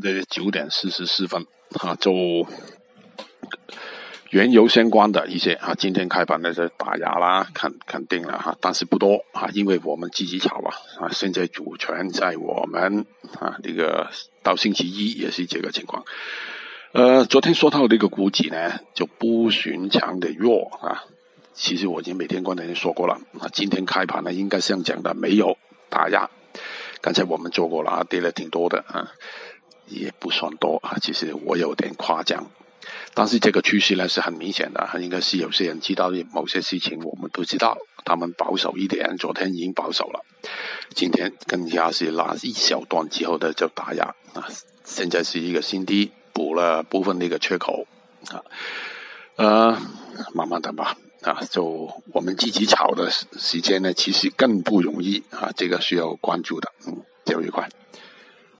的九点四十四分，啊，就原油相关的一些啊，今天开盘的这打压啦，肯肯定了哈，但是不多啊，因为我们自己炒啊，啊，现在主权在我们啊，这个到星期一也是这个情况。呃，昨天说到这个股指呢，就不寻常的弱啊，其实我已经每天观点说过了啊，今天开盘呢，应该像讲的没有打压，刚才我们做过了啊，跌了挺多的啊。也不算多啊，其实我有点夸张，但是这个趋势呢是很明显的，应该是有些人知道某些事情，我们不知道，他们保守一点，昨天已经保守了，今天更加是拉一小段之后的就打压啊，现在是一个新低，补了部分那个缺口啊，呃，慢慢等吧啊，就我们积极炒的时间呢，其实更不容易啊，这个需要关注的，嗯，就愉快。